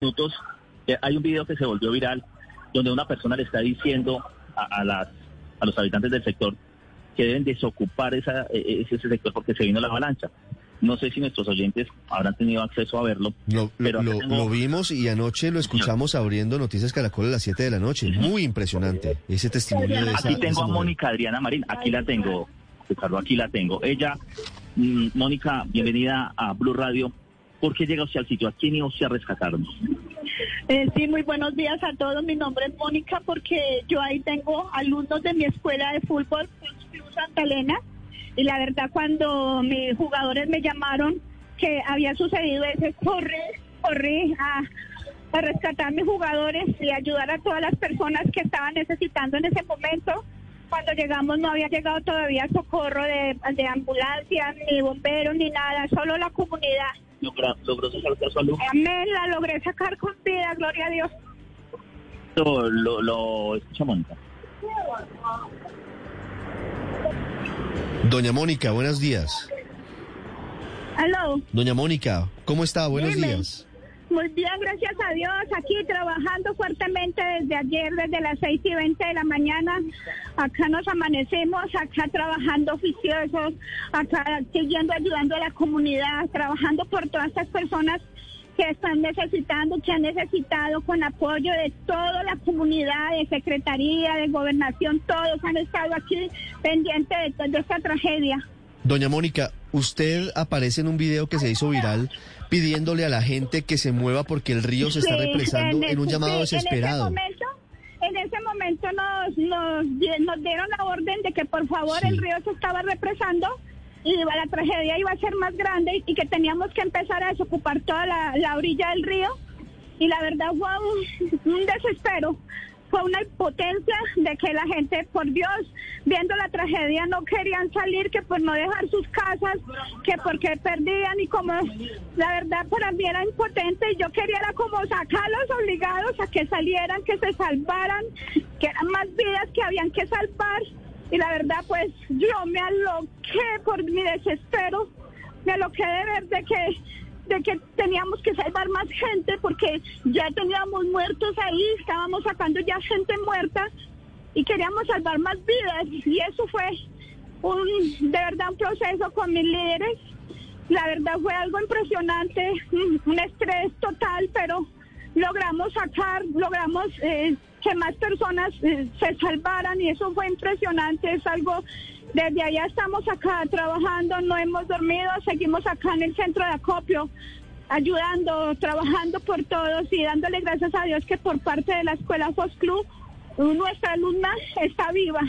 minutos eh, hay un video que se volvió viral donde una persona le está diciendo a, a las, a los habitantes del sector que deben desocupar esa, eh, ese sector porque se vino la avalancha. No sé si nuestros oyentes habrán tenido acceso a verlo. Lo, pero lo- tengo- lo vimos y anoche lo escuchamos abriendo Noticias Caracol a las 7 de la noche. Muy impresionante ese testimonio de esa, Aquí tengo esa a. Mónica Adriana Marín, aquí la tengo, Ricardo, aquí la tengo. Ella, mm, Mónica, bienvenida a Blue Radio. ¿Por qué llega usted al sitio? ¿A quién iba usted a rescatarnos? Eh, sí, muy buenos días a todos. Mi nombre es Mónica porque yo ahí tengo alumnos de mi escuela de fútbol, Santa Elena, y la verdad cuando mis jugadores me llamaron que había sucedido ese, corre, corre a, a rescatar a mis jugadores y ayudar a todas las personas que estaban necesitando en ese momento. Cuando llegamos no había llegado todavía socorro de, de ambulancias, ni bomberos, ni nada, solo la comunidad. ¿Logró, logró sacar a su alumno? Amén, la logré sacar con vida, gloria a Dios. Lo, lo, lo escucha Mónica. Doña Mónica, buenos días. Aló. Doña Mónica, ¿cómo está? Buenos Dime. días. Muy bien, gracias a Dios. Aquí trabajando fuertemente desde ayer, desde las 6 y 20 de la mañana. Acá nos amanecemos, acá trabajando oficiosos, acá siguiendo ayudando a la comunidad, trabajando por todas estas personas que están necesitando, que han necesitado con apoyo de toda la comunidad, de secretaría, de gobernación, todos han estado aquí pendientes de, de esta tragedia. Doña Mónica, usted aparece en un video que se hizo viral pidiéndole a la gente que se mueva porque el río se está Sí, represando en, un llamado sí, desesperado. En ese momento, en ese momento nos, nos, nos dieron la orden de que por favor Sí. el río se estaba represando y la tragedia iba a ser más grande y que teníamos que empezar a desocupar toda la, la orilla del río. Y la verdad fue un, un desespero, fue una impotencia de que la gente, por Dios, viendo la tragedia no querían salir, que por no dejar sus casas, que porque perdían y como la verdad para mí era impotente y yo quería era como sacarlos obligados a que salieran, que se salvaran, que eran más vidas que habían que salvar. Y la verdad pues yo me aloqué por mi desespero, me aloqué de ver de que de que teníamos que salvar más gente porque ya teníamos muertos ahí, estábamos sacando ya gente muerta y queríamos salvar más vidas y eso fue un de verdad un proceso con mis líderes. La verdad fue algo impresionante, un estrés total, pero logramos sacar, logramos eh, que más personas eh, se salvaran y eso fue impresionante, es algo, desde allá estamos acá trabajando, no hemos dormido, seguimos acá en el centro de acopio, ayudando, trabajando por todos y dándole gracias a Dios que por parte de la escuela Fox Club nuestra alumna está viva.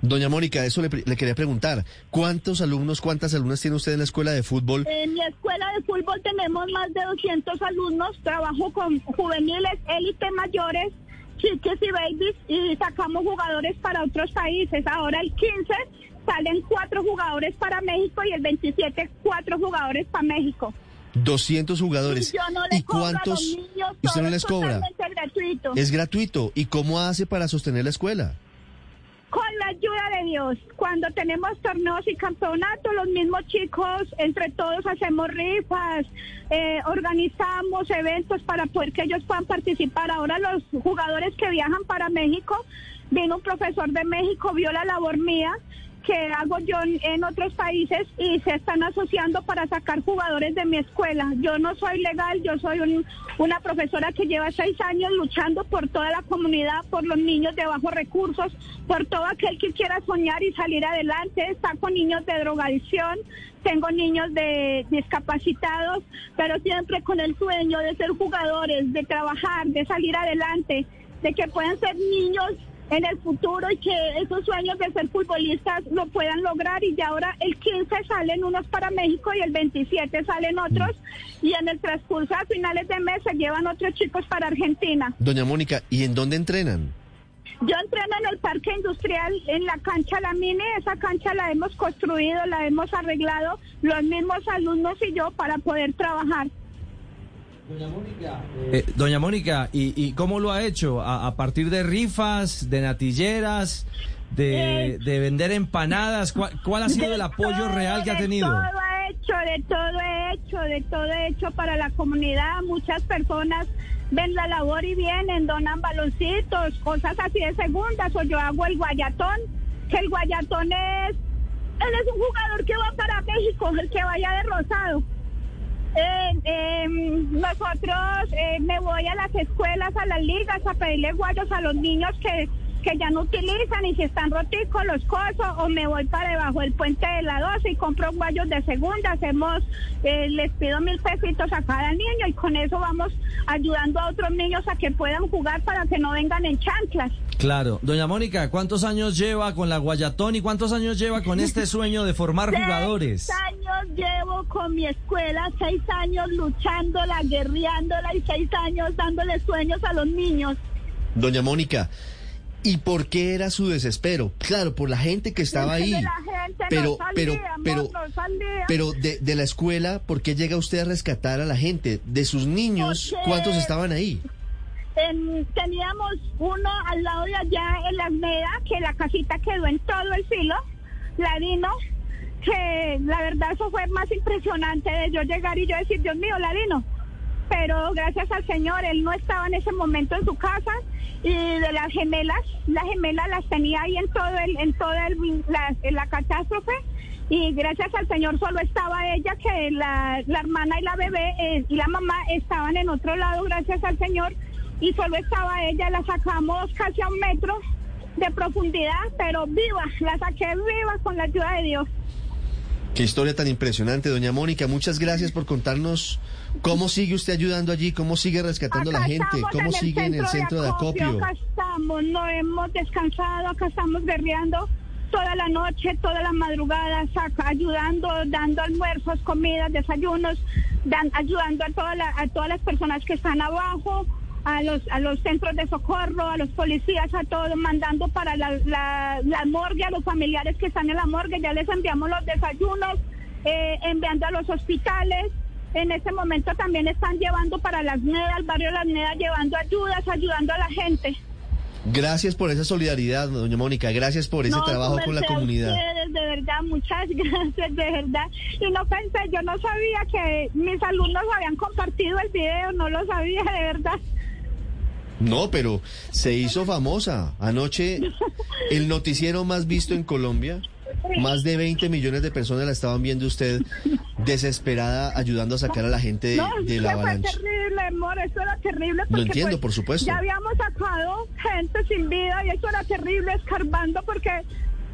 Doña Mónica, eso le, le quería preguntar. ¿Cuántos alumnos, cuántas alumnas tiene usted en la escuela de fútbol? En mi escuela de fútbol tenemos más de 200 alumnos, trabajo con juveniles, élite mayores, chiques y babies y sacamos jugadores para otros países. Ahora el 15 salen cuatro jugadores para México y el 27 cuatro jugadores para México. 200 jugadores. Y yo no ¿Y a los cuántos? niños, ¿Usted no es les cobra? gratuito. Es gratuito. ¿Y cómo hace para sostener la escuela? Ayuda de Dios, cuando tenemos torneos y campeonatos, los mismos chicos, entre todos hacemos rifas, eh, organizamos eventos para poder que ellos puedan participar. Ahora los jugadores que viajan para México, vino un profesor de México, vio la labor mía que hago yo en, otros países y se están asociando para sacar jugadores de mi escuela. Yo no soy legal, yo soy un- una profesora que lleva seis años luchando por toda la comunidad, por los niños de bajos recursos, por todo aquel que quiera soñar y salir adelante. Con niños de drogadicción, tengo niños de discapacitados, pero siempre con el sueño de ser jugadores, de trabajar, de salir adelante, de que puedan ser niños en el futuro y que esos sueños de ser futbolistas lo puedan lograr y ya ahora el 15 salen unos para México y el 27 salen otros y en el transcurso a finales de mes se llevan otros chicos para Argentina. Doña Mónica, ¿y en dónde entrenan? Yo entreno en el parque industrial, en la cancha La Mini, esa cancha la hemos construido, la hemos arreglado los mismos alumnos y yo para poder trabajar. Eh, doña Mónica, ¿y, y cómo lo ha hecho? ¿A, a partir de rifas, de natilleras, de, Eh, de vender empanadas? ¿Cuál, cuál ha sido el apoyo todo, real que ha de tenido? todo he hecho, de todo he hecho, de todo he hecho para la comunidad. Muchas personas ven la labor y vienen, donan baloncitos, cosas así de segundas, o yo hago el guayatón, que el guayatón es, él es un jugador que va para México, el que vaya de rosado. Eh, eh, nosotros eh, me voy a las escuelas, a las ligas, a pedirle guayos a los niños que, que ya no utilizan y si están roticos los cosos, o me voy para debajo del puente de la 12 y compro guayos de segunda. Hacemos, eh, les pido mil pesitos a cada niño y con eso vamos ayudando a otros niños a que puedan jugar para que no vengan en chanclas. Claro. Doña Mónica, ¿cuántos años lleva con la Guayatón y cuántos años lleva con este sueño de formar jugadores? Años llevo con mi escuela, seis años luchándola, guerreándola y seis años dándole sueños a los niños. Doña Mónica, ¿y por qué era su desespero? Claro, por la gente que estaba ahí. la Pero, pero, pero, pero de, de la escuela, ¿por qué llega usted a rescatar a la gente? De sus niños, Porque- ¿cuántos estaban ahí? En- teníamos uno al lado de allá en la Almeda, que la casita quedó en todo el filo, Ladino, la verdad eso fue más impresionante de yo llegar y yo decir, Dios mío, Ladino. Pero gracias al Señor, él no estaba en ese momento en su casa y de las gemelas, las gemelas las tenía ahí en todo el, en toda el- la catástrofe y gracias al Señor solo estaba ella, que la, la hermana y la bebé eh, y la mamá estaban en otro lado, gracias al Señor, y solo estaba ella, la sacamos casi a un metro de profundidad, pero viva, la saqué viva con la ayuda de Dios. Qué historia tan impresionante, doña Mónica. Muchas gracias por contarnos cómo sigue usted ayudando allí, cómo sigue rescatando a la gente, cómo sigue en el centro de acopio. Acá estamos, no hemos descansado, acá estamos guerreando toda la noche, toda la madrugada, saca- ayudando, dando almuerzos, comidas, desayunos, dan- ayudando a, toda la- a todas las personas que están abajo, a los, a los centros de socorro, a los policías, a todos, mandando para la, la, la morgue, a los familiares que están en la morgue, ya les enviamos los desayunos, eh, enviando a los hospitales. En este momento también están llevando para Las Nedas, al barrio Las Nedas, llevando ayudas, ayudando a la gente. Gracias por esa solidaridad, doña Mónica. Gracias por ese No, trabajo con la comunidad. ustedes, de verdad, muchas gracias, de verdad. Y no pensé, yo no sabía que mis alumnos habían compartido el video, no lo sabía, de verdad. No, pero se hizo famosa. Anoche, el noticiero más visto en Colombia, más de 20 millones de personas la estaban viendo usted desesperada ayudando a sacar a la gente de, No, de la avalancha. fue terrible, amor, eso era terrible. Lo entiendo, pues, por supuesto. Ya habíamos sacado gente sin vida y eso era terrible, escarbando, porque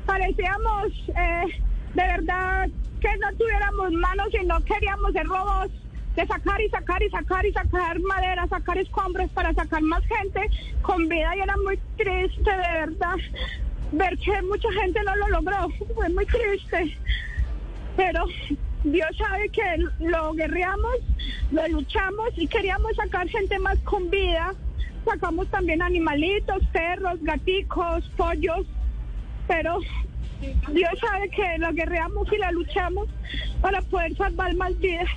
parecíamos eh, de verdad que no tuviéramos manos y no queríamos ser robots sacar y sacar y sacar y sacar madera, sacar escombros para sacar más gente con vida y era muy triste, de verdad, ver que mucha gente no lo logró, fue muy triste pero Dios sabe que lo guerreamos, lo luchamos y queríamos sacar gente más con vida. Sacamos también animalitos, perros, gaticos, pollos, pero Dios sabe que lo guerreamos y la luchamos para poder salvar más vidas.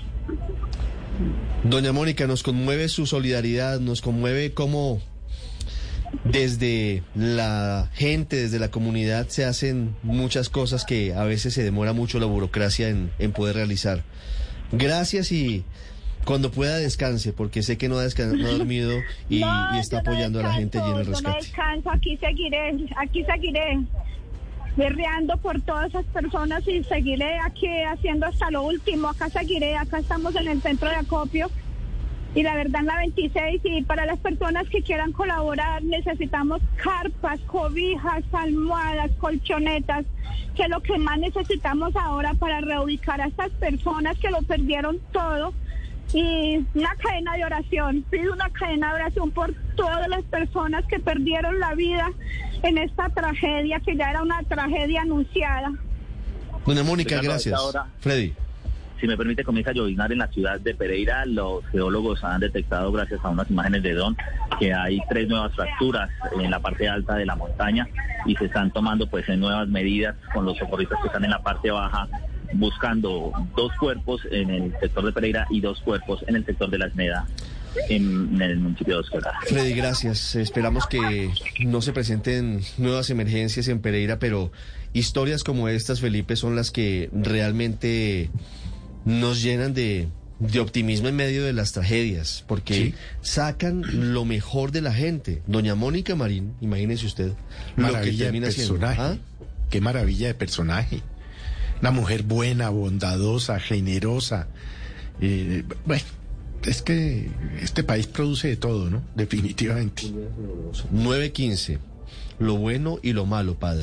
Doña Mónica, nos conmueve su solidaridad, nos conmueve cómo desde la gente, desde la comunidad se hacen muchas cosas que a veces se demora mucho la burocracia en, en poder realizar. Gracias y cuando pueda descanse, porque sé que no ha, no ha dormido y, No, y está no apoyando a la gente allí en el yo no rescate. descanso, aquí seguiré, aquí seguiré guerreando por todas esas personas y seguiré aquí haciendo hasta lo último. Acá seguiré, acá estamos en el centro de acopio y la verdad en la 26 y para las personas que quieran colaborar necesitamos carpas, cobijas, almohadas, colchonetas, que es lo que más necesitamos ahora para reubicar a estas personas que lo perdieron todo y una cadena de oración. Pido una cadena de oración por todas las personas que perdieron la vida en esta tragedia, que ya era una tragedia anunciada. Doña Mónica, gracias. Freddy. Si me permite, comienza a llovinar en la ciudad de Pereira. Los geólogos han detectado, gracias a unas imágenes de dron, que hay tres nuevas fracturas en la parte alta de la montaña y se están tomando pues en nuevas medidas con los socorristas que están en la parte baja buscando dos cuerpos en el sector de Pereira y dos cuerpos en el sector de la Esmeda en, en el municipio de Oscar. Freddy, gracias. Esperamos que no se presenten nuevas emergencias en Pereira, pero historias como estas, Felipe, son las que realmente nos llenan de, de optimismo en medio de las tragedias, porque Sí. sacan lo mejor de la gente. Doña Mónica Marín, imagínese usted lo que Maravilla de termina siendo. ¿Ah? Qué maravilla de personaje. Una mujer buena, bondadosa, generosa. Eh, bueno, es que este país produce de todo, ¿no? Definitivamente. 9.15. Lo bueno y lo malo, padre.